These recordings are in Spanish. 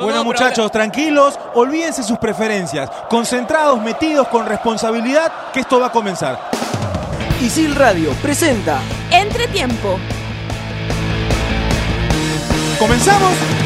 Bueno muchachos, tranquilos, olvídense sus preferencias, concentrados, metidos con responsabilidad, que esto va a comenzar. Isil Radio presenta Entretiempo. ¿Comenzamos?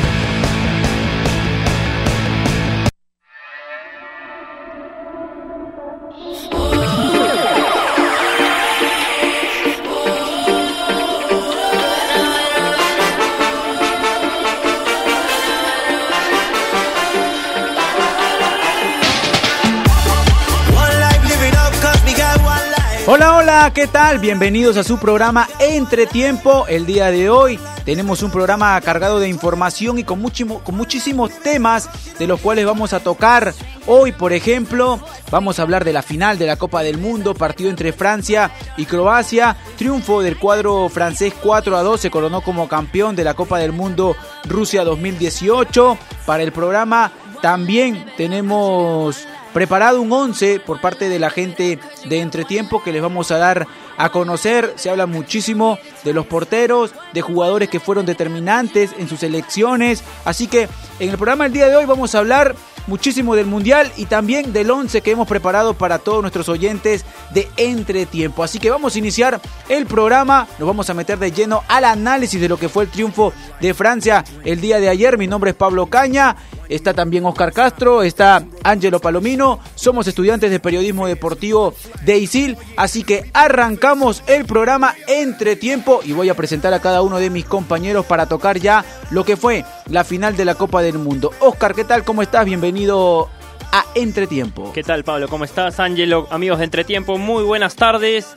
Hola, ¿qué tal? Bienvenidos a su programa Entretiempo. El día de hoy tenemos un programa cargado de información y con, muchísimo, con muchísimos temas de los cuales vamos a tocar. Hoy, por ejemplo, vamos a hablar de la final de la Copa del Mundo, partido entre Francia y Croacia. Triunfo del cuadro francés 4 a 2, se coronó como campeón de la Copa del Mundo Rusia 2018. Para el programa también tenemos preparado un 11 por parte de la gente de Entretiempo que les vamos a dar a conocer. Se habla muchísimo de los porteros, de jugadores que fueron determinantes en sus elecciones. Así que en el programa del día de hoy vamos a hablar muchísimo del Mundial y también del 11 que hemos preparado para todos nuestros oyentes de Entretiempo. Así que vamos a iniciar el programa, nos vamos a meter de lleno al análisis de lo que fue el triunfo de Francia el día de ayer. Mi nombre es Pablo Caña, está también Oscar Castro, está Ángelo Palomino, somos estudiantes de periodismo deportivo de ISIL, así que arrancamos el programa Entretiempo y voy a presentar a cada uno de mis compañeros para tocar ya lo que fue la final de la Copa del Mundo. Oscar, ¿qué tal? ¿Cómo estás? Bienvenido a Entretiempo. ¿Qué tal, Pablo? ¿Cómo estás, Ángelo? Amigos de Entretiempo, muy buenas tardes.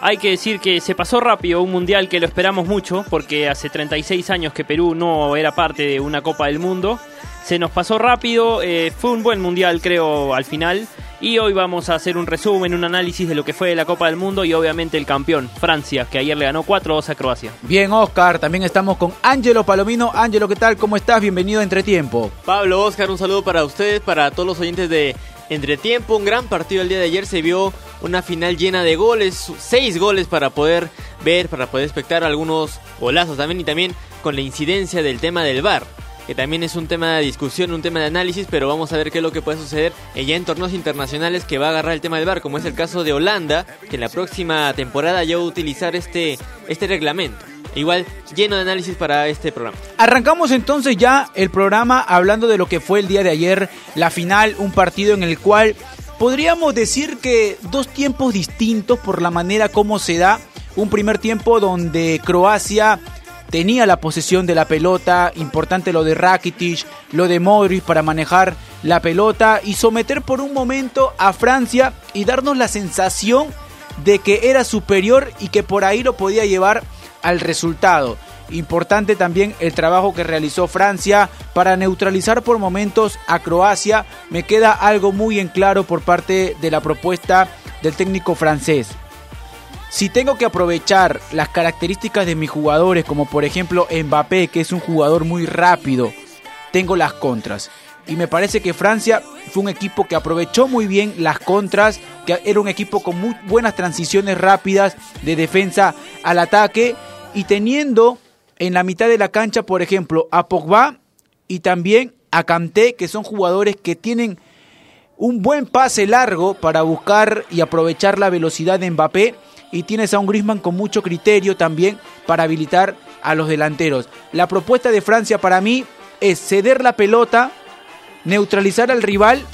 Hay que decir que se pasó rápido un mundial que lo esperamos mucho, porque hace 36 años que Perú no era parte de una Copa del Mundo. Se nos pasó rápido, eh, fue un buen mundial creo al final. Y hoy vamos a hacer un resumen, un análisis de lo que fue la Copa del Mundo y obviamente el campeón, Francia, que ayer le ganó 4-2 a Croacia. Bien, Oscar, también estamos con Ángelo Palomino. Ángelo, ¿qué tal? ¿Cómo estás? Bienvenido a Entretiempo. Pablo, Oscar, un saludo para ustedes, para todos los oyentes de Entretiempo. Un gran partido el día de ayer, se vio una final llena de goles, seis goles para poder ver, para poder espectar algunos golazos también y también con la incidencia del tema del VAR que también es un tema de discusión, un tema de análisis, pero vamos a ver qué es lo que puede suceder ya en torneos internacionales que va a agarrar el tema del VAR, como es el caso de Holanda, que en la próxima temporada ya va a utilizar este, este reglamento. Igual lleno de análisis para este programa. Arrancamos entonces ya el programa hablando de lo que fue el día de ayer, la final, un partido en el cual podríamos decir que dos tiempos distintos por la manera como se da. Un primer tiempo donde Croacia tenía la posesión de la pelota, importante lo de Rakitic, lo de Modric para manejar la pelota y someter por un momento a Francia y darnos la sensación de que era superior y que por ahí lo podía llevar al resultado. Importante también el trabajo que realizó Francia para neutralizar por momentos a Croacia. Me queda algo muy en claro por parte de la propuesta del técnico francés. Si tengo que aprovechar las características de mis jugadores, como por ejemplo Mbappé, que es un jugador muy rápido, tengo las contras. Y me parece que Francia fue un equipo que aprovechó muy bien las contras, que era un equipo con muy buenas transiciones rápidas de defensa al ataque y teniendo en la mitad de la cancha, por ejemplo, a Pogba y también a Kanté, que son jugadores que tienen un buen pase largo para buscar y aprovechar la velocidad de Mbappé y tienes a un Griezmann con mucho criterio también para habilitar a los delanteros. La propuesta de Francia para mí es ceder la pelota, neutralizar al rival,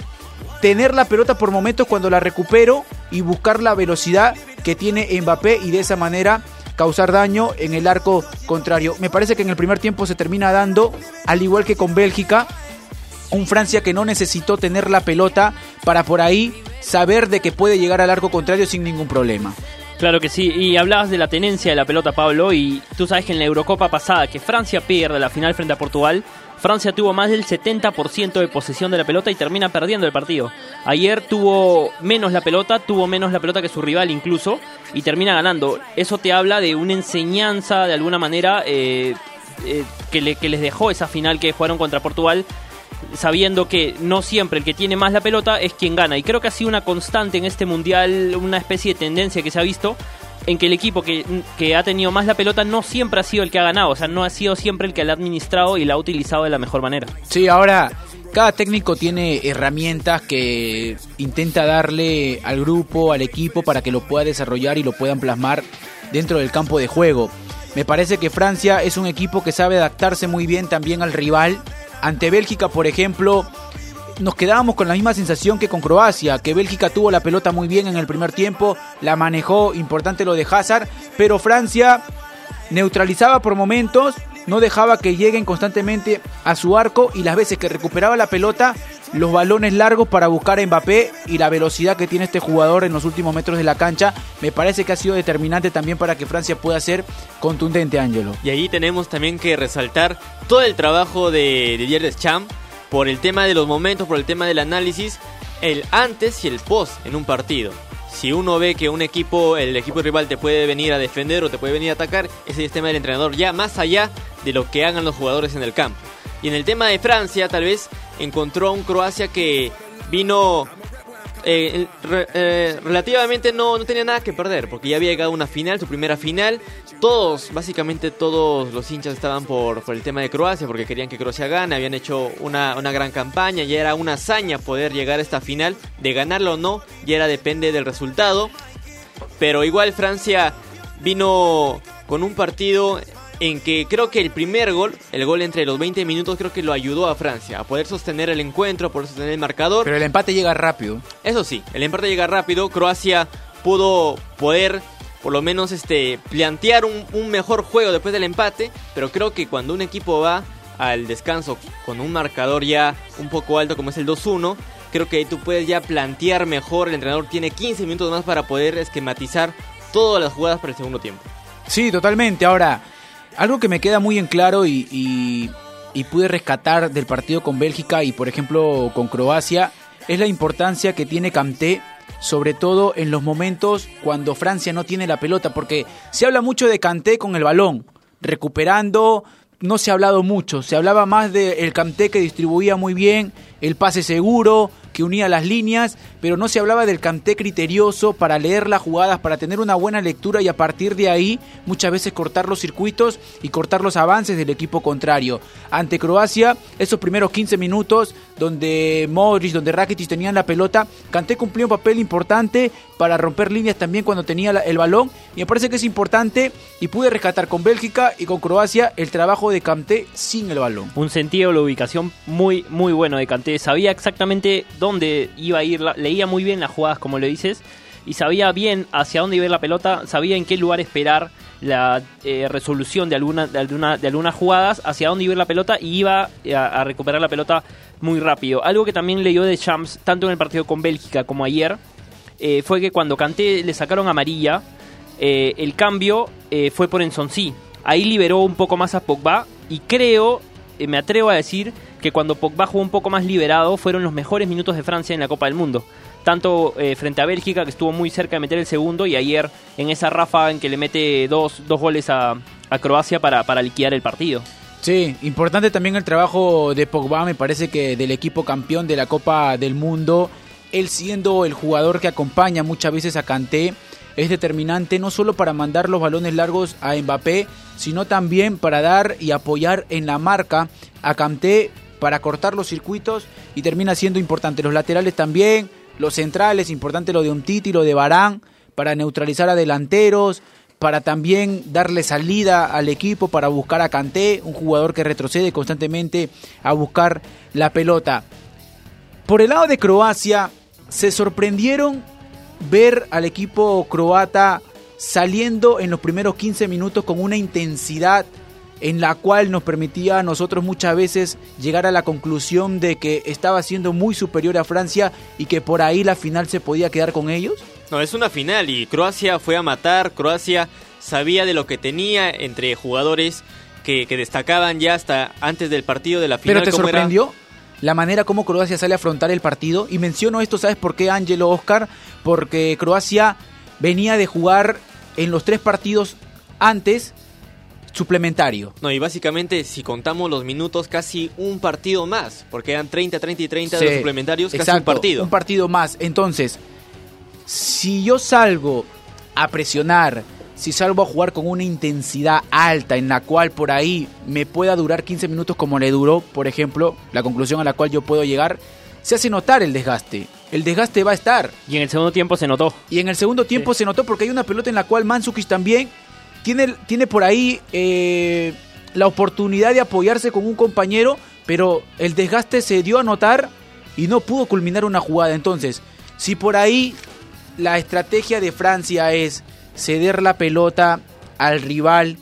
tener la pelota por momentos cuando la recupero y buscar la velocidad que tiene Mbappé y de esa manera causar daño en el arco contrario. Me parece que en el primer tiempo se termina dando, al igual que con Bélgica, un Francia que no necesitó tener la pelota para por ahí saber de que puede llegar al arco contrario sin ningún problema. Claro que sí, y hablabas de la tenencia de la pelota, Pablo, y tú sabes que en la Eurocopa pasada, que Francia pierde la final frente a Portugal, Francia tuvo más del 70% de posesión de la pelota y termina perdiendo el partido. Ayer tuvo menos la pelota, tuvo menos la pelota que su rival incluso, y termina ganando. Eso te habla de una enseñanza, de alguna manera, eh, eh, que, le, que les dejó esa final que jugaron contra Portugal sabiendo que no siempre el que tiene más la pelota es quien gana. Y creo que ha sido una constante en este mundial, una especie de tendencia que se ha visto en que el equipo que, que ha tenido más la pelota no siempre ha sido el que ha ganado, o sea, no ha sido siempre el que la ha administrado y la ha utilizado de la mejor manera. Sí, ahora cada técnico tiene herramientas que intenta darle al grupo, al equipo, para que lo pueda desarrollar y lo puedan plasmar dentro del campo de juego. Me parece que Francia es un equipo que sabe adaptarse muy bien también al rival. Ante Bélgica, por ejemplo, nos quedábamos con la misma sensación que con Croacia, que Bélgica tuvo la pelota muy bien en el primer tiempo, la manejó, importante lo de Hazard, pero Francia neutralizaba por momentos, no dejaba que lleguen constantemente a su arco y las veces que recuperaba la pelota, los balones largos para buscar a Mbappé y la velocidad que tiene este jugador en los últimos metros de la cancha, me parece que ha sido determinante también para que Francia pueda ser contundente, Ángelo. Y ahí tenemos también que resaltar todo el trabajo de Didier Deschamps por el tema de los momentos, por el tema del análisis, el antes y el post en un partido. Si uno ve que un equipo, el equipo rival te puede venir a defender o te puede venir a atacar, ese es el tema del entrenador ya más allá de lo que hagan los jugadores en el campo. Y en el tema de Francia, tal vez encontró a un Croacia que vino eh, eh, relativamente no, no tenía nada que perder, porque ya había llegado a una final, su primera final. Todos, básicamente todos los hinchas estaban por, por el tema de Croacia, porque querían que Croacia gane, habían hecho una, una gran campaña, ya era una hazaña poder llegar a esta final, de ganarlo o no, ya era depende del resultado. Pero igual Francia vino con un partido en que creo que el primer gol, el gol entre los 20 minutos, creo que lo ayudó a Francia a poder sostener el encuentro, a poder sostener el marcador. Pero el empate llega rápido. Eso sí, el empate llega rápido. Croacia pudo poder por lo menos este plantear un, un mejor juego después del empate, pero creo que cuando un equipo va al descanso con un marcador ya un poco alto como es el 2-1, creo que tú puedes ya plantear mejor, el entrenador tiene 15 minutos más para poder esquematizar todas las jugadas para el segundo tiempo. Sí, totalmente. Ahora, algo que me queda muy en claro y, y, pude rescatar del partido con Bélgica y por ejemplo con Croacia es la importancia que tiene Kanté sobre todo en los momentos cuando Francia no tiene la pelota porque se habla mucho de Kanté con el balón recuperando no se ha hablado mucho se hablaba más del de Kanté que distribuía muy bien el pase seguro que unía las líneas, pero no se hablaba del canté criterioso para leer las jugadas, para tener una buena lectura y a partir de ahí muchas veces cortar los circuitos y cortar los avances del equipo contrario. Ante Croacia, esos primeros 15 minutos donde Modric, donde Rakitic tenían la pelota, Kanté cumplió un papel importante para romper líneas también cuando tenía el balón y me parece que es importante y pude rescatar con Bélgica y con Croacia el trabajo de Kanté sin el balón. Un sentido la ubicación muy muy bueno de Kanté, sabía exactamente dónde iba a ir, leía muy bien las jugadas como le dices y sabía bien hacia dónde iba a ir la pelota, sabía en qué lugar esperar la eh, resolución de, alguna, de, alguna, de algunas jugadas, hacia dónde iba a ir la pelota y iba a, a, recuperar la pelota muy rápido. Algo que también leyó de Champs, tanto en el partido con Bélgica como ayer, eh, fue que cuando Kanté le sacaron amarilla, eh, el cambio eh, fue por Ensonsi. Ahí liberó un poco más a Pogba y creo, eh, me atrevo a decir, que cuando Pogba jugó un poco más liberado fueron los mejores minutos de Francia en la Copa del Mundo. Tanto eh, frente a Bélgica, que estuvo muy cerca de meter el segundo, y ayer en esa ráfaga en que le mete dos, dos goles a, a Croacia para, para liquidar el partido. Sí, importante también el trabajo de Pogba, me parece que del equipo campeón de la Copa del Mundo, él siendo el jugador que acompaña muchas veces a Kanté, es determinante no solo para mandar los balones largos a Mbappé, sino también para dar y apoyar en la marca a Kanté para cortar los circuitos y termina siendo importante. Los laterales también, los centrales, importante lo de Umtiti, lo de Barán, para neutralizar a delanteros, para también darle salida al equipo, para buscar a Kanté, un jugador que retrocede constantemente a buscar la pelota. Por el lado de Croacia, se sorprendieron ver al equipo croata saliendo en los primeros 15 minutos con una intensidad en la cual nos permitía a nosotros muchas veces llegar a la conclusión de que estaba siendo muy superior a Francia y que por ahí la final se podía quedar con ellos? No, es una final y Croacia fue a matar, Croacia sabía de lo que tenía entre jugadores que, que destacaban ya hasta antes del partido de la final. ¿Pero te sorprendió? Era? la manera como Croacia sale a afrontar el partido. Y menciono esto, ¿sabes por qué, Ángelo Oscar? Porque Croacia venía de jugar en los tres partidos antes suplementario. No, y básicamente, si contamos los minutos, casi un partido más, porque eran 30, 30 y 30 sí, de los suplementarios, exacto, casi un partido. Un partido más. Entonces, si yo salgo a presionar, si salgo a jugar con una intensidad alta en la cual por ahí me pueda durar 15 minutos como le duró, por ejemplo, la conclusión a la cual yo puedo llegar, se hace notar el desgaste. El desgaste va a estar. Y en el segundo tiempo se notó. Y en el segundo tiempo se notó porque hay una pelota en la cual Mandzukic también tiene, tiene por ahí eh, la oportunidad de apoyarse con un compañero, pero el desgaste se dio a notar y no pudo culminar una jugada. Entonces, si por ahí la estrategia de Francia es ceder la pelota al rival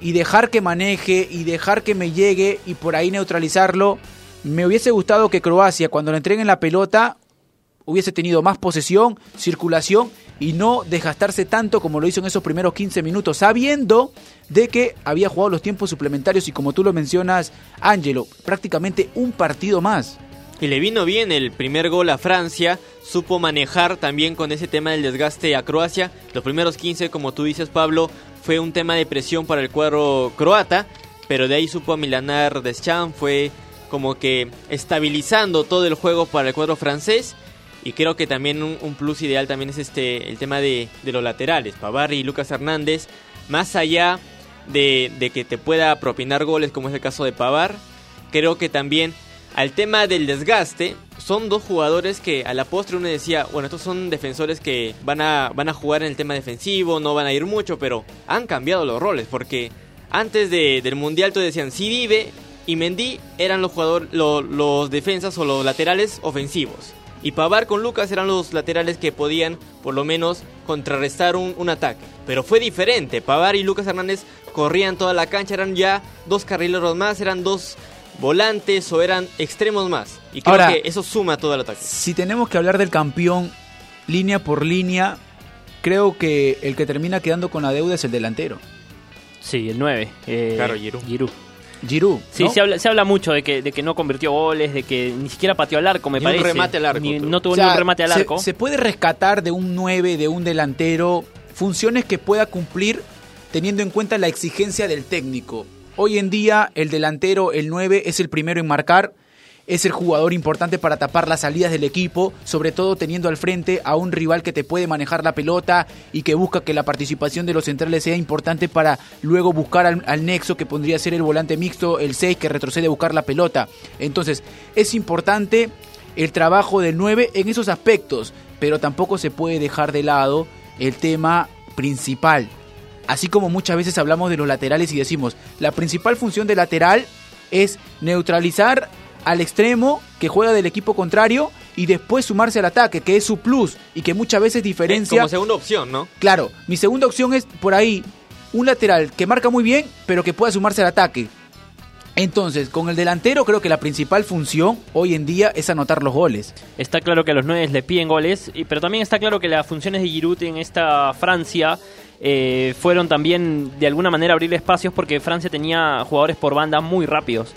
y dejar que maneje y dejar que me llegue y por ahí neutralizarlo, me hubiese gustado que Croacia cuando le entreguen la pelota hubiese tenido más posesión, circulación y no desgastarse tanto como lo hizo en esos primeros 15 minutos, sabiendo de que había jugado los tiempos suplementarios y como tú lo mencionas, Ángelo, prácticamente un partido más. Y le vino bien el primer gol a Francia, supo manejar también con ese tema del desgaste a Croacia. Los primeros 15, como tú dices Pablo, fue un tema de presión para el cuadro croata, pero de ahí supo a Milanar Deschamps, fue como que estabilizando todo el juego para el cuadro francés. Y creo que también un, plus ideal también es este el tema de, los laterales, Pavard y Lucas Hernández, más allá de, que te pueda propinar goles como es el caso de Pavard, creo que también al tema del desgaste, son dos jugadores que a la postre uno decía, bueno, estos son defensores que van a, van a jugar en el tema defensivo, no van a ir mucho, pero han cambiado los roles, porque antes del Mundial todos decían, si vive y Mendy eran los, jugadores, los, defensas o los laterales ofensivos. Y Pavar con Lucas eran los laterales que podían por lo menos contrarrestar un, un, ataque. Pero fue diferente. Pavar y Lucas Hernández corrían toda la cancha, eran ya dos carrileros más, eran dos volantes o eran extremos más. Y creo que eso suma todo el ataque. Si tenemos que hablar del campeón línea por línea, creo que el que termina quedando con la deuda es el delantero. Sí, el 9. Eh, claro, Giroud. Giroud. Sí, se, habla, se habla mucho de que, de que no convirtió goles, de que ni siquiera pateó al arco, me parece. Un remate al arco. no tuvo ni un remate al arco. Se puede rescatar de un 9, de un delantero, funciones que pueda cumplir teniendo en cuenta la exigencia del técnico. Hoy en día el delantero, el 9, es el primero en marcar, es el jugador importante para tapar las salidas del equipo, sobre todo teniendo al frente a un rival que te puede manejar la pelota y que busca que la participación de los centrales sea importante para luego buscar al, nexo que podría ser el volante mixto, el 6 que retrocede a buscar la pelota. Entonces es importante el trabajo del 9 en esos aspectos, pero tampoco se puede dejar de lado el tema principal, Así como muchas veces hablamos de los laterales y decimos, la principal función del lateral es neutralizar al extremo que juega del equipo contrario y después sumarse al ataque, que es su plus y que muchas veces diferencia. Como segunda opción, ¿no? Claro, mi segunda opción es por ahí un lateral que marca muy bien, pero que pueda sumarse al ataque. Entonces, con el delantero creo que la principal función hoy en día es anotar los goles. Está claro que a los nueve le piden goles, pero también está claro que las funciones de Giroud en esta Francia eh, fueron también de alguna manera abrir espacios porque Francia tenía jugadores por banda muy rápidos.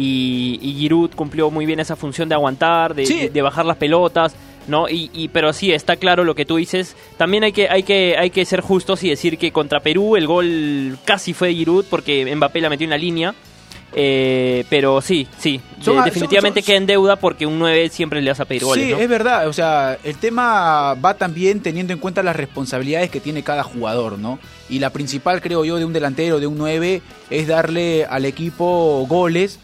Y, Giroud cumplió muy bien esa función de aguantar, de, bajar las pelotas, ¿no? Y, pero sí, está claro lo que tú dices. También hay que, hay que, hay que ser justos y decir que contra Perú el gol casi fue de Giroud porque Mbappé la metió en la línea. Eh, pero sí, sí, definitivamente queda en deuda porque un 9 siempre le vas a pedir goles. Sí, es verdad, o sea, el tema va también teniendo en cuenta las responsabilidades que tiene cada jugador, ¿no? Y la principal, creo yo, de un delantero, de un 9, es darle al equipo goles.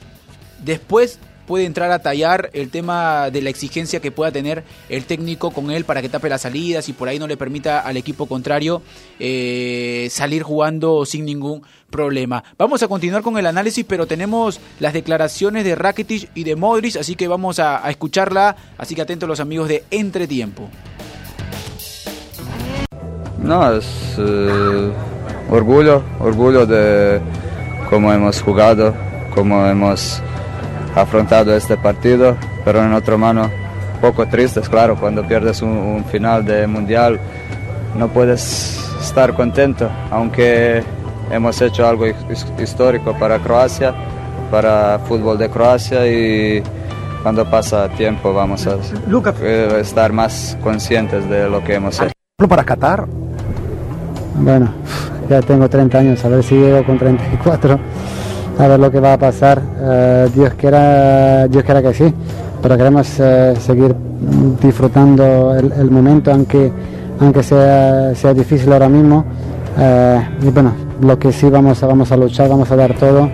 Después puede entrar a tallar el tema de la exigencia que pueda tener el técnico con él para que tape las salidas y por ahí no le permita al equipo contrario eh, salir jugando sin ningún problema. Vamos a continuar con el análisis, pero tenemos las declaraciones de Rakitic y de Modric, así que vamos a, escucharla, así que atentos los amigos de Entretiempo. No, es eh, orgullo, orgullo de cómo hemos jugado, cómo hemos afrontado este partido, pero en otra mano poco tristes, claro, cuando pierdes un, final de mundial no puedes estar contento, aunque hemos hecho algo histórico para Croacia, para fútbol de Croacia y cuando pasa tiempo vamos a eh, estar más conscientes de lo que hemos hecho. ¿Para Qatar? Bueno, ya tengo 30 años, a ver si llego con 34 a ver lo que va a pasar. Eh, Dios, quiera, Dios quiera que sí, pero queremos eh, seguir disfrutando el, momento, aunque, aunque sea, sea difícil ahora mismo. Eh, y bueno, lo que sí vamos a, vamos a luchar, vamos a dar todo,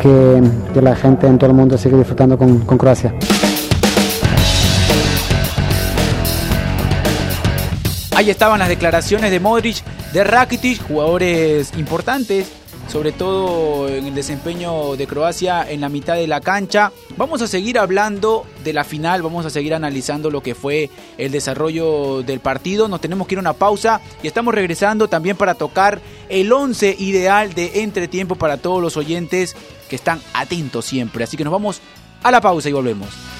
que, que la gente en todo el mundo siga disfrutando con, con Croacia. Ahí estaban las declaraciones de Modric, de Rakitic, jugadores importantes, sobre todo en el desempeño de Croacia en la mitad de la cancha. Vamos a seguir hablando de la final, vamos a seguir analizando lo que fue el desarrollo del partido. Nos tenemos que ir a una pausa y estamos regresando también para tocar el 11 ideal de entretiempo para todos los oyentes que están atentos siempre. Así que nos vamos a la pausa y volvemos.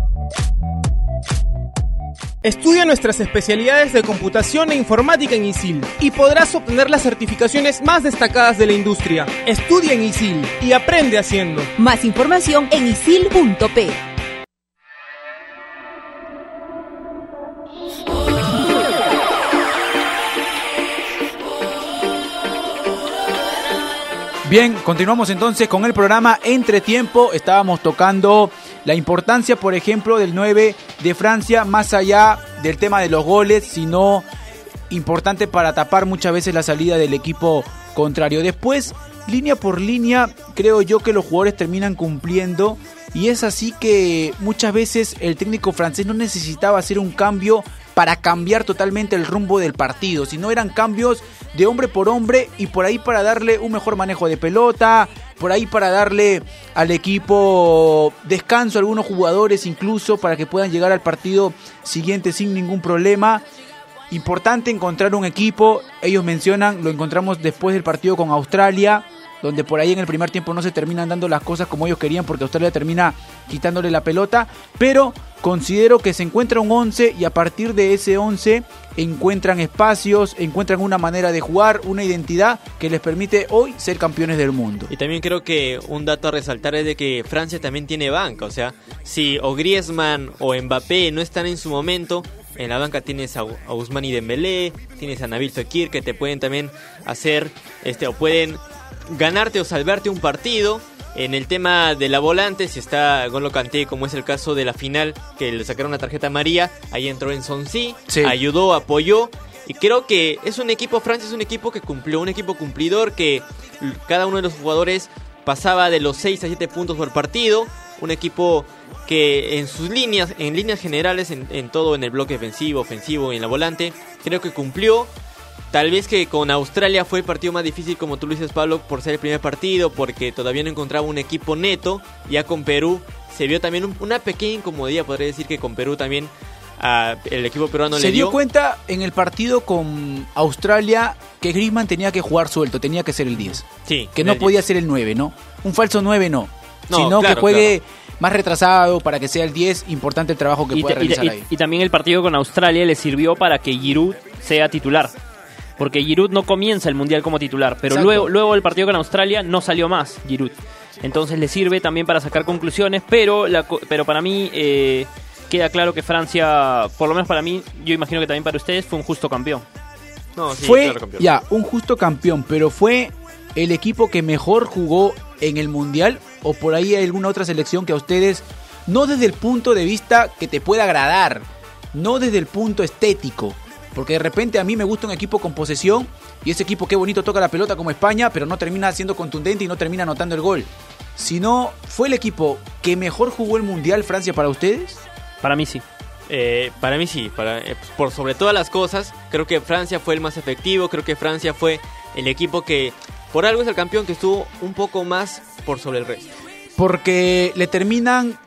Estudia nuestras especialidades de computación e informática en ISIL y podrás obtener las certificaciones más destacadas de la industria. Estudia en ISIL y aprende haciendo. Más información en isil.p. Bien, continuamos entonces con el programa Entre Tiempo. Estábamos tocando la importancia, por ejemplo, del 9 de Francia, más allá del tema de los goles, sino importante para tapar muchas veces la salida del equipo contrario. Después, línea por línea, creo yo que los jugadores terminan cumpliendo y es así que muchas veces el técnico francés no necesitaba hacer un cambio para cambiar totalmente el rumbo del partido, sino eran cambios de hombre por hombre y por ahí para darle un mejor manejo de pelota, por ahí para darle al equipo descanso a algunos jugadores incluso para que puedan llegar al partido siguiente sin ningún problema. Importante encontrar un equipo, ellos mencionan, lo encontramos después del partido con Australia, donde por ahí en el primer tiempo no se terminan dando las cosas como ellos querían porque Australia termina quitándole la pelota, pero considero que se encuentra un 11 y a partir de ese 11 encuentran espacios, encuentran una manera de jugar, una identidad que les permite hoy ser campeones del mundo. Y también creo que un dato a resaltar es de que Francia también tiene banca, o sea, si o Griezmann o Mbappé no están en su momento, en la banca tienes a, Ousmane y Dembélé, tienes a Nabil Fekir que te pueden también hacer este o pueden ganarte o salvarte un partido. En el tema de la volante, si está Golo Kanté, como es el caso de la final, que le sacaron la tarjeta María, ahí entró en Sonsi, Sí. ayudó, apoyó. Y creo que es un equipo, Francia es un equipo que cumplió, un equipo cumplidor, que cada uno de los jugadores pasaba de los 6 a 7 puntos por partido. Un equipo que en sus líneas, en líneas generales, en, en todo, en el bloque defensivo, ofensivo y en la volante, creo que cumplió. Tal vez que con Australia fue el partido más difícil, como tú lo dices, Pablo, por ser el primer partido, porque todavía no encontraba un equipo neto. Ya con Perú se vio también un- una pequeña incomodidad, podría decir que con Perú también el equipo peruano se le dio dio. cuenta en el partido con Australia que Griezmann tenía que jugar suelto, tenía que ser el 10. Sí, Que no podía ser el 9, ¿no? Un falso 9 no. No, sino claro, que juegue más retrasado para que sea el 10. Importante el trabajo que Y, y ta- realizar y- ahí. y también el partido con Australia le sirvió para que Giroud sea titular. Porque Giroud no comienza el Mundial como titular, pero Exacto. luego, luego del partido con Australia no salió más Giroud. Entonces le sirve también para sacar conclusiones, pero, la pero para mí eh, queda claro que Francia, por lo menos para mí, yo imagino que también para ustedes, fue un justo campeón. No, sí, fue claro, campeón. ya un justo campeón, pero fue el equipo que mejor jugó en el mundial o por ahí hay alguna otra selección que a ustedes no desde el punto de vista que te pueda agradar, no desde el punto estético, porque de repente a mí me gusta un equipo con posesión y ese equipo qué bonito toca la pelota como España, pero no termina siendo contundente y no termina anotando el gol. Sino fue el equipo que mejor jugó el mundial Francia para ustedes. Para mí sí. Eh, para mí sí, para, eh, por sobre todas las cosas, creo que Francia fue el más efectivo, creo que Francia fue el equipo que por algo es el campeón que estuvo un poco más por sobre el resto. porque le terminan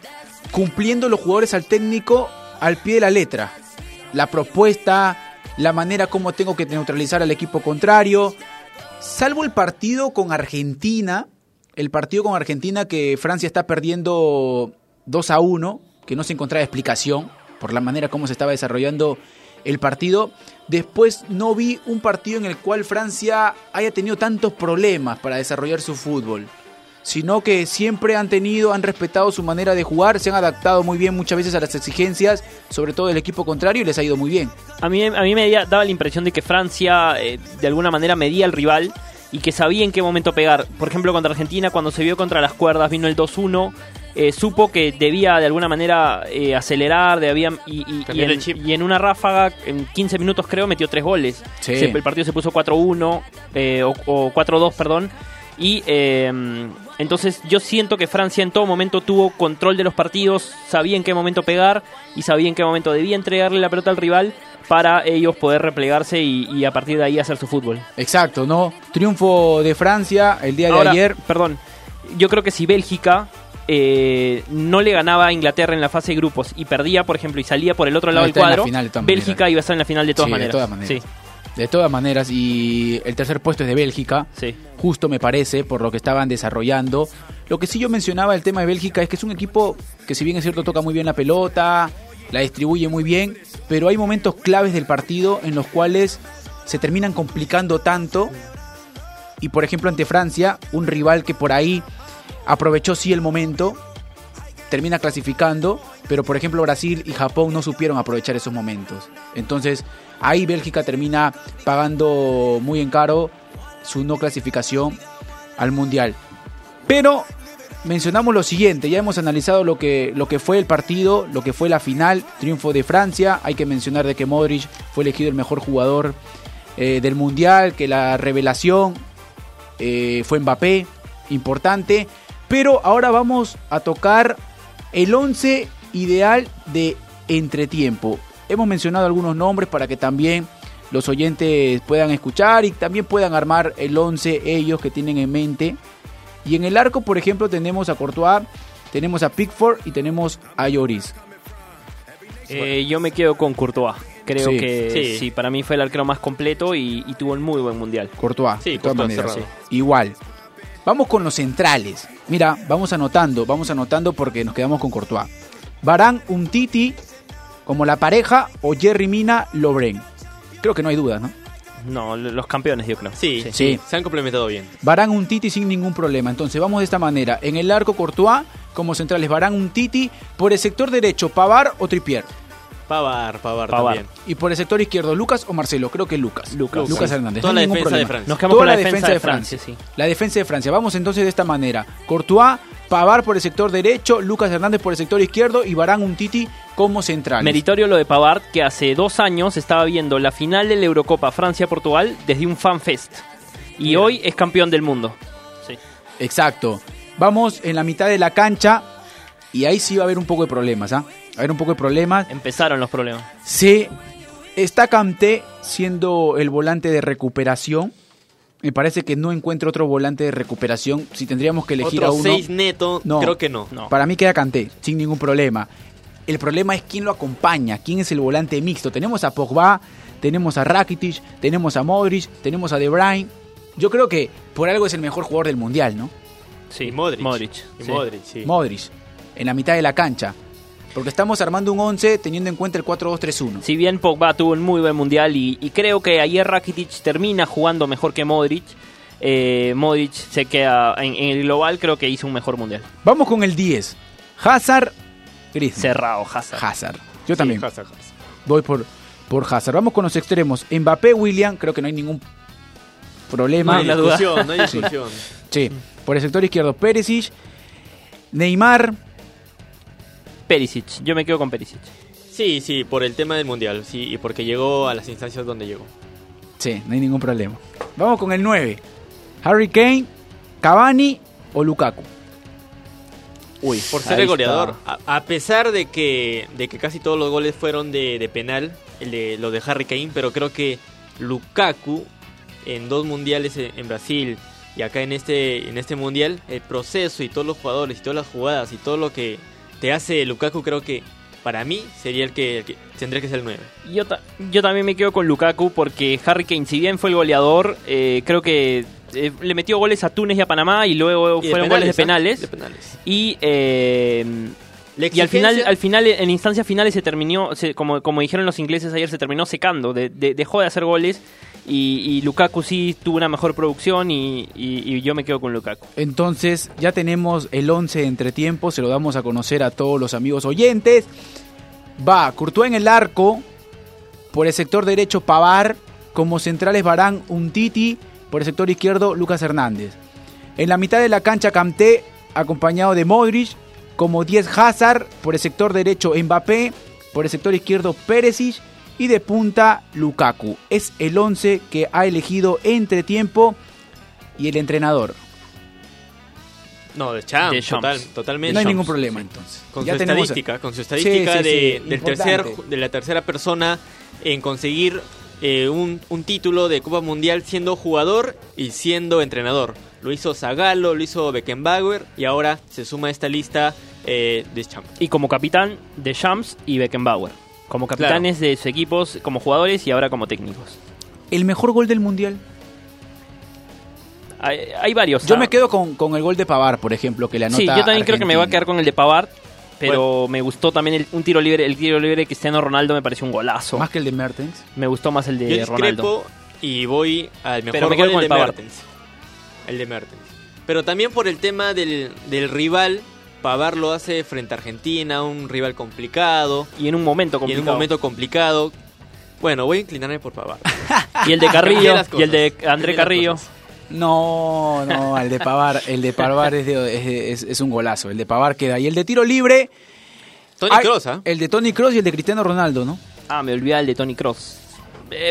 cumpliendo los jugadores al técnico al pie de la letra. La propuesta, la manera como tengo que neutralizar al equipo contrario. Salvo el partido con Argentina, el partido con Argentina que Francia está perdiendo 2 a 1, que no se encontraba explicación por la manera como se estaba desarrollando el partido. Después no vi un partido en el cual Francia haya tenido tantos problemas para desarrollar su fútbol. Sino que siempre han tenido, han respetado su manera de jugar, se han adaptado muy bien muchas veces a las exigencias, sobre todo del equipo contrario, y les ha ido muy bien. A mí, a mí me daba la impresión de que Francia eh, de alguna manera medía al rival y que sabía en qué momento pegar. Por ejemplo, contra Argentina, cuando se vio contra las cuerdas, vino el 2-1. eh, supo que debía de alguna manera eh, acelerar debía, y, en, chip. y en una ráfaga, en 15 minutos creo, metió tres goles. Sí. Se- el partido se puso 4-1 eh, o, o 4-2, perdón. Y eh, entonces yo siento que Francia en todo momento tuvo control de los partidos, sabía en qué momento pegar y sabía en qué momento debía entregarle la pelota al rival para ellos poder replegarse y, y a partir de ahí hacer su fútbol. Exacto, ¿no? Triunfo de Francia el día de ayer. perdón, yo creo que si Bélgica eh, no le ganaba a Inglaterra en la fase de grupos y perdía, por ejemplo, y salía por el otro No, lado del la cuadro, final de Bélgica maneras. iba a estar en la final de todas Sí, de maneras. todas maneras. Sí, De todas maneras, y el tercer puesto es de Bélgica. sí. justo me parece, por lo que estaban desarrollando. Lo que sí yo mencionaba el tema de Bélgica es que es un equipo que si bien es cierto toca muy bien la pelota, la distribuye muy bien, pero hay momentos claves del partido en los cuales se terminan complicando tanto. Y por ejemplo ante Francia, un rival que por ahí aprovechó sí el momento, termina clasificando, pero por ejemplo Brasil y Japón no supieron aprovechar esos momentos. Entonces ahí Bélgica termina pagando muy en caro su no clasificación al Mundial. Pero mencionamos lo siguiente, ya hemos analizado lo que, lo que fue el partido, lo que fue la final, triunfo de Francia, hay que mencionar de que Modric fue elegido el mejor jugador eh, del Mundial, que la revelación eh, fue Mbappé, importante, pero ahora vamos a tocar el 11 ideal de entretiempo. Hemos mencionado algunos nombres para que también los oyentes puedan escuchar y también puedan armar el 11 ellos que tienen en mente. Y en el arco, por ejemplo, tenemos a Courtois, tenemos a Pickford y tenemos a Lloris. Eh, yo me quedo con Courtois. Creo Sí. que Sí. sí. para mí fue el arquero más completo y, y tuvo un muy buen mundial. Courtois, Sí, de todas maneras. Igual. Vamos con los centrales. Mira, vamos anotando, vamos anotando porque nos quedamos con Courtois. Barán, Umtiti como la pareja o Jerry Mina, Lobren. Creo que no hay duda, ¿no? No, lo- los campeones, yo creo. Sí, Sí. sí, se han complementado bien. Barán un Titi sin ningún problema. Entonces vamos de esta manera. En el arco Courtois, como centrales Barán un Titi. Por el sector derecho, Pavar o Tripier. Pavar, Pavar, Pavar. también. Y por el sector izquierdo, Lucas o Marcelo. Creo que Lucas. Lucas. Lucas Hernández. Toda No la defensa de. Francia. Nos quedamos Toda con la la defensa, defensa de Francia, sí. La defensa de Francia. Vamos entonces de esta manera. Courtois, Pavar por el sector derecho, Lucas Hernández por el sector izquierdo y Barán un Titi como central. Meritorio lo de Pavard, que hace dos años estaba viendo la final de la Eurocopa Francia-Portugal desde un fanfest. Y Mira. hoy es campeón del mundo. Sí. Exacto. Vamos en la mitad de la cancha y ahí sí va a haber un poco de problemas, ¿ah? Va a haber un poco de problemas. Empezaron los problemas. Se está Kanté siendo el volante de recuperación. Me parece que no encuentro otro volante de recuperación. Si tendríamos que elegir a uno, seis neto, No. creo que no. No. para mí queda Kanté, sin ningún problema. El problema es quién lo acompaña, quién es el volante mixto. Tenemos a Pogba, tenemos a Rakitic, tenemos a Modric, tenemos a De Bruyne. Yo creo que por algo es el mejor jugador del mundial, ¿no? Sí, Y Modric. Modric. Y sí. Modric, sí. Modric, en la mitad de la cancha. Porque estamos armando un 11 teniendo en cuenta el 4-2-3-1. Si bien Pogba tuvo un muy buen mundial y, y creo que ayer Rakitic termina jugando mejor que Modric, eh, Modric se queda en, en el global, creo que hizo un mejor mundial. Vamos con el 10. Hazard, Griezmann. Cerrado, Hazard. Hazard. Yo Sí, también Hazard, Hazard. voy por, por Hazard. Vamos con los extremos. Mbappé, William, creo que no hay ningún No problema. hay la duda. discusión, no hay discusión. Sí. Por el sector izquierdo, Perisic, Neymar, Perisic, yo me quedo con Perisic. Sí, sí, por el tema del mundial, sí, y porque llegó a las instancias donde llegó. Sí, no hay ningún problema. Vamos con el 9. Harry Kane, Cavani o Lukaku. Uy, Por ser el goleador, a, a pesar de que, de que casi todos los goles fueron de, de penal, el de, lo de Harry Kane, pero creo que Lukaku en dos mundiales en, en Brasil y acá en este, en este mundial, el proceso y todos los jugadores y todas las jugadas y todo lo que te hace Lukaku, creo que para mí sería el que, el que tendría que ser el 9. Yo, ta- yo también me quedo con Lukaku porque Harry Kane, si bien fue el goleador, eh, creo que eh, le metió goles a Túnez y a Panamá y luego Y de fueron goles de ¿ah? penales. De penales. Y, eh, y al final, al final, en instancias finales se terminó, se- como, como dijeron los ingleses ayer, se terminó secando, de- de- dejó de hacer goles Y, Lukaku sí tuvo una mejor producción y yo me quedo con Lukaku. Entonces ya tenemos el 11 de entretiempo, se lo damos a conocer a todos los amigos oyentes. Va Courtois en el arco, por el sector derecho Pavar, como centrales Barán, Untiti, por el sector izquierdo Lucas Hernández. En la mitad de la cancha Camté, acompañado de Modric, como 10 Hazard, por el sector derecho Mbappé, por el sector izquierdo Peresic y de punta Lukaku. Es el 11 que ha elegido entretiempo y el entrenador. No, de Champs, De Champs. total- totalmente. No hay Champs. ningún problema entonces. Con Ya su tenemos- estadística, con su estadística Sí, sí, de, sí, del tercer, de la tercera persona en conseguir eh, un, un título de Copa Mundial siendo jugador y siendo entrenador. Lo hizo Zagallo, lo hizo Beckenbauer y ahora se suma a esta lista eh, de Champs. Y como capitán de Shams y Beckenbauer. Como capitanes de sus equipos como jugadores y ahora como técnicos. El mejor gol del mundial. Hay, hay varios. Yo ¿ah? me quedo con, con el gol de Pavar, por ejemplo, que le anota. Sí, yo también creo que me va a quedar con el de Pavard. Pero me gustó también el, un tiro libre. El tiro libre de Cristiano Ronaldo me pareció un golazo. Más que el de Mertens. Me gustó más el Yo de Ronaldo. y voy al mejor Pero me gol, con el el de Pavard. Mertens. El de Mertens. Pero también por el tema del, del rival, Pavar lo hace frente a Argentina, un rival complicado. Y en un momento Y en complicado. un momento complicado. Bueno, voy a inclinarme por Pavar. Y el de Carrillo. y el de. André Carrillo. No, no, el de Pavar, el de Pavar es, de- es, de- es- es un golazo. El de Pavar queda. Y el de tiro libre. Tony ¿ah? El de Tony Cross y el de Cristiano Ronaldo, ¿no? Ah, me olvidé el de Tony Cross.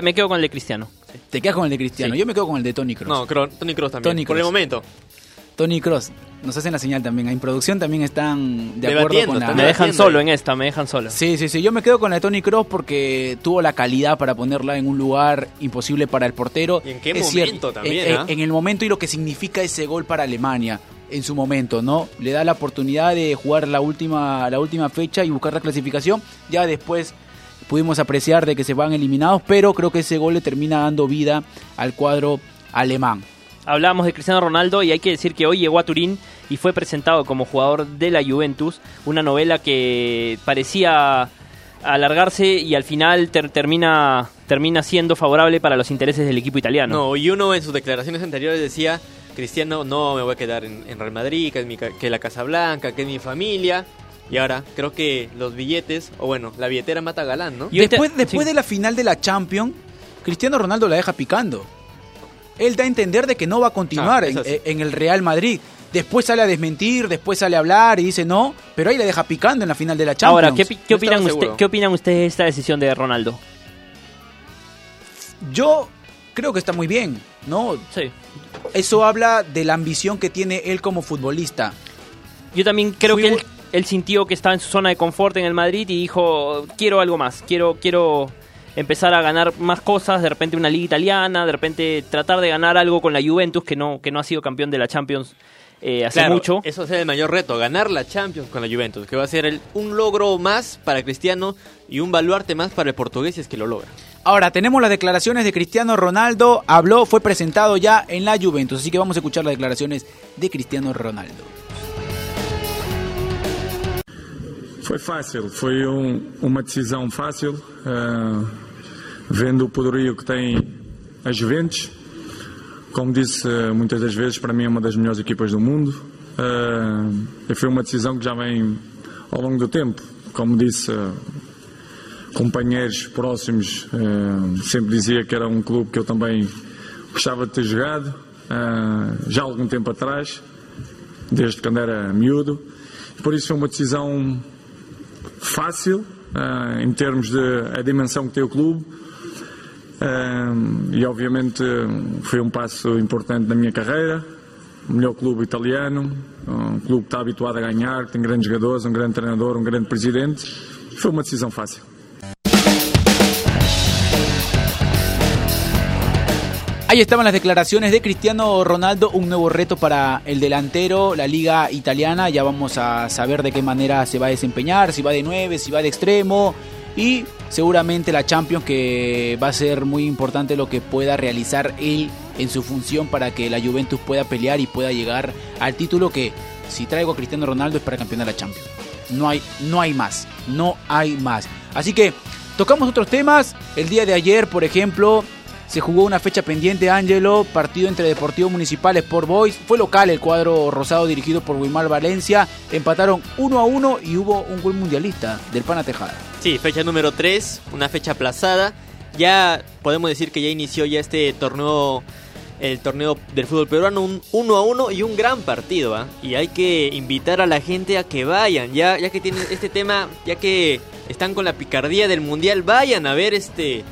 me quedo con el de Cristiano. Te quedas con el de Cristiano. Sí. Yo me quedo con el de Tony Cross. No, Tony Kroos también. Tony por el momento. Tony Cross. Nos hacen la señal también. En producción también están de acuerdo con la. Me dejan solo en esta, me dejan solo. Sí, sí, sí. Yo me quedo con la de Tony Cross porque tuvo la calidad para ponerla en un lugar imposible para el portero. ¿Y en qué Es momento también, en, ah? en el momento y lo que significa ese gol para Alemania en su momento, ¿no? Le da la oportunidad de jugar la última, la última fecha y buscar la clasificación. Ya después pudimos apreciar de que se van eliminados, pero creo que ese gol le termina dando vida al cuadro alemán. Hablábamos de Cristiano Ronaldo y hay que decir que hoy llegó a Turín y fue presentado como jugador de la Juventus, una novela que parecía alargarse y al final ter- termina termina siendo favorable para los intereses del equipo italiano. No, y uno en sus declaraciones anteriores decía, Cristiano, no me voy a quedar en, en Real Madrid, que es mi, ca- que la Casa Blanca, que es mi familia. Y ahora creo que los billetes, o bueno, la billetera mata galán, ¿no? Y después después sí. de la final de la Champions, Cristiano Ronaldo la deja picando. Él da a entender de que no va a continuar Ah, en, el Real Madrid. Después sale a desmentir, después sale a hablar y dice no, pero ahí la deja picando en la final de la Champions. Ahora, ¿qué, opinan usted- seguro. ¿qué opinan ustedes de esta decisión de Ronaldo? Yo creo que está muy bien, ¿no? Sí. Eso habla de la ambición que tiene él como futbolista. Yo también creo que él, él sintió que estaba en su zona de confort en el Madrid y dijo, quiero algo más, quiero, quiero empezar a ganar más cosas, de repente una liga italiana, de repente tratar de ganar algo con la Juventus, que no, que no ha sido campeón de la Champions eh, hace Claro, mucho. Eso va a ser el mayor reto, ganar la Champions con la Juventus, que va a ser el- un logro más para Cristiano y un baluarte más para el portugués si es que lo logra. Ahora, tenemos las declaraciones de Cristiano Ronaldo. Habló, fue presentado ya en la Juventus. Así que vamos a escuchar las declaraciones de Cristiano Ronaldo. Foi fácil, foi um- uma decisão fácil, ah, vendo o poderio que tem a Juventus. Como disse ah, muitas das vezes, para mim é uma das melhores equipas do mundo. Ah, e foi uma decisão que já vem ao longo do tempo. Como disse, ah, companheiros próximos sempre dizia que era um clube que eu também gostava de ter jogado, já há algum tempo atrás, desde quando era miúdo. Por isso foi uma decisão fácil em termos de a dimensão que tem o clube e obviamente foi um passo importante na minha carreira. Melhor clube italiano um clube que está habituado a ganhar que tem grandes jogadores, um grande treinador, um grande presidente. Foi uma decisão fácil. Ahí estaban las declaraciones de Cristiano Ronaldo, un nuevo reto para el delantero, la liga italiana, ya vamos a saber de qué manera se va a desempeñar, si va de 9, si va de extremo. Y seguramente la Champions que va a ser muy importante lo que pueda realizar él en su función para que la Juventus pueda pelear y pueda llegar al título que si traigo a Cristiano Ronaldo es para campeonar la Champions. No hay, no hay más, no hay más. Así que tocamos otros temas. El día de ayer, por ejemplo, se jugó una fecha pendiente, Ángelo, partido entre Deportivo Municipal Sport Boys. Fue local el cuadro rosado dirigido por Wilmar Valencia. Empataron 1 a 1 y hubo un gol mundialista del Pana Tejada. Sí, fecha número 3, una fecha aplazada. Ya podemos decir que ya inició ya este torneo, el torneo del fútbol peruano, un 1 a 1 y un gran partido. ¿ah? Y hay que invitar a la gente a que vayan, ya, ya que tienen este tema, ya que están con la picardía del mundial, vayan a ver este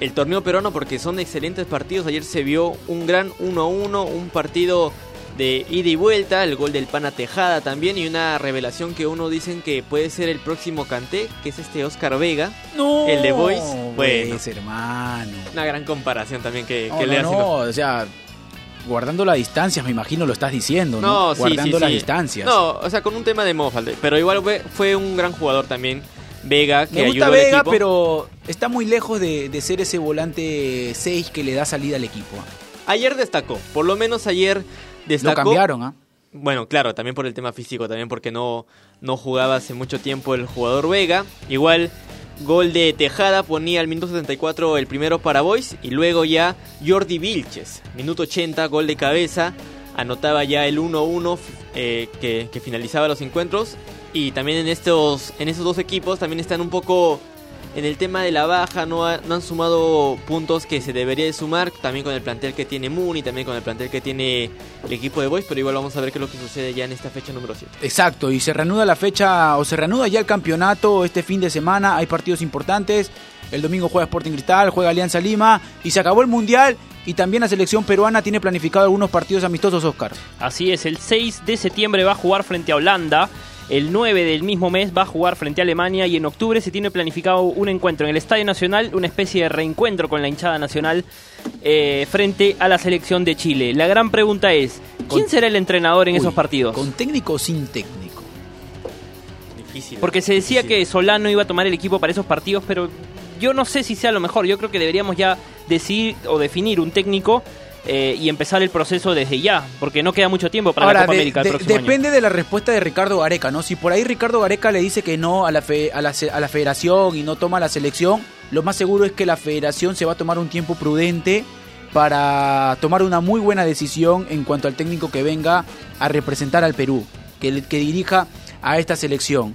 el torneo peruano porque son excelentes partidos. Ayer se vio un gran 1 a 1, un partido de ida y vuelta, el gol del Pana Tejada también y una revelación que uno dicen que puede ser el próximo Canté, que es este Oscar Vega, No, el de Boys. Bueno, pues, hermano. una gran comparación también que, No, que no, le no, hacen. o sea, guardando las distancias, me imagino lo estás diciendo, ¿no? No, sí, guardando sí, las sí. distancias. No, o sea, con un tema de Mofalde, pero igual fue, fue un gran jugador también, Vega, que Me gusta ayudó al Vega, equipo. pero está muy lejos de, de ser ese volante 6 que le da salida al equipo. Ayer destacó, por lo menos ayer destacó. Lo cambiaron, ¿ah? Bueno, claro, también por el tema físico, también porque no, no jugaba hace mucho tiempo el jugador Vega. Igual, gol de Tejada ponía al minuto 74 el primero para Boys y luego ya Jordi Vilches, minuto 80, gol de cabeza, anotaba ya el 1-1 eh, que, que finalizaba los encuentros. Y también en estos, en estos dos equipos también están un poco en el tema de la baja, no, ha- no han sumado puntos que se debería de sumar, también con el plantel que tiene Muni, también con el plantel que tiene el equipo de Boys, pero igual vamos a ver qué es lo que sucede ya en esta fecha número 7. Exacto, y se reanuda la fecha, o se reanuda ya el campeonato este fin de semana, hay partidos importantes, el domingo juega Sporting Cristal, juega Alianza Lima, y se acabó el Mundial, y también la selección peruana tiene planificado algunos partidos amistosos, Oscar. Así es, el 6 de septiembre va a jugar frente a Holanda. El 9 del mismo mes va a jugar frente a Alemania y en octubre se tiene planificado un encuentro en el Estadio Nacional, una especie de reencuentro con la hinchada nacional eh, frente a la selección de Chile. La gran pregunta es, ¿quién Con- será el entrenador en Uy, esos partidos? ¿Con técnico o sin técnico? Difícil. Porque se decía difícil. que Solano iba a tomar el equipo para esos partidos, pero yo no sé si sea lo mejor. Yo creo que deberíamos ya decidir o definir un técnico eh, y empezar el proceso desde ya, porque no queda mucho tiempo para la Ahora, Copa de- América el de- próximo año. depende de la respuesta de Ricardo Gareca, ¿no? Si por ahí Ricardo Gareca le dice que no a la, fe- a, la, se- a la federación y no toma la selección, lo más seguro es que la federación se va a tomar un tiempo prudente para tomar una muy buena decisión en cuanto al técnico que venga a representar al Perú, que, que dirija a esta selección.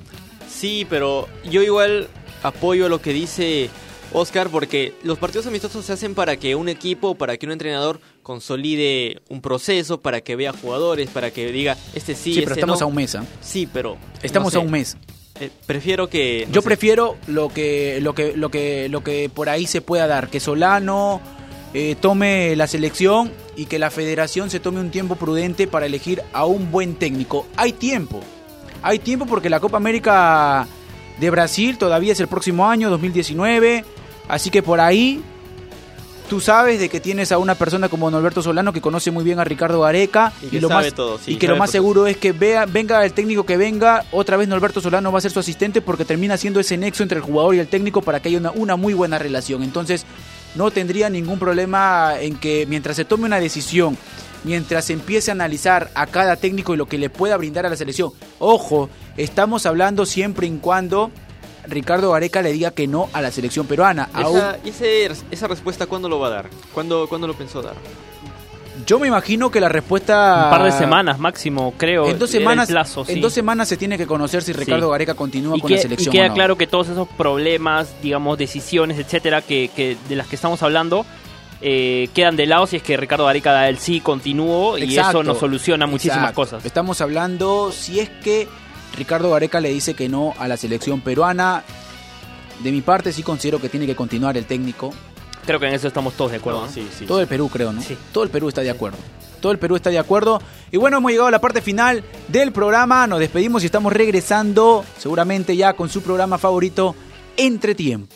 Sí, pero yo igual apoyo lo que dice Oscar porque los partidos amistosos se hacen para que un equipo, para que un entrenador consolide un proceso, para que vea jugadores, para que diga, este sí, Sí, pero este estamos no. a un mes, ¿ah? Sí, pero... Estamos no a un mes. Eh, prefiero que... no Yo sé. prefiero lo que, lo que, lo que, lo que por ahí se pueda dar, que Solano eh, tome la selección y que la federación se tome un tiempo prudente para elegir a un buen técnico. Hay tiempo, hay tiempo porque la Copa América de Brasil todavía es el próximo año, 2019, así que por ahí tú sabes de que tienes a una persona como Norberto Solano que conoce muy bien a Ricardo Gareca Y que lo sabe más todo, sí, y que lo más todo. seguro es que vea venga el técnico que venga otra vez Norberto Solano va a ser su asistente porque termina siendo ese nexo entre el jugador y el técnico para que haya una, una muy buena relación entonces no tendría ningún problema en que mientras se tome una decisión mientras se empiece a analizar a cada técnico y lo que le pueda brindar a la selección ojo estamos hablando siempre y cuando Ricardo Gareca le diga que no a la selección peruana Aún- Esa, y ese- esa respuesta, ¿cuándo lo va a dar? ¿Cuándo, ¿Cuándo lo pensó dar? yo me imagino que la respuesta Un par de semanas máximo, creo. En dos semanas, plazo, sí. en dos semanas se tiene que conocer si Ricardo Sí. Gareca continúa y, con que- la y selección. queda o no. claro que todos esos problemas, digamos, decisiones, etcétera, que, que de las que estamos hablando, eh, quedan de lado si es que Ricardo Gareca da el sí, continúo, y Exacto, eso nos soluciona muchísimas exacto. cosas. Estamos hablando si es que Ricardo Gareca le dice que no a la selección peruana. De mi parte sí considero que tiene que continuar el técnico. Creo que en eso estamos todos de acuerdo. No, ¿no? sí, sí. Todo el Perú creo, ¿no? Sí. Todo el Perú está de acuerdo. Todo el Perú está de acuerdo. Y bueno, hemos llegado a la parte final del programa. Nos despedimos y estamos regresando seguramente ya con su programa favorito, Entretiempo.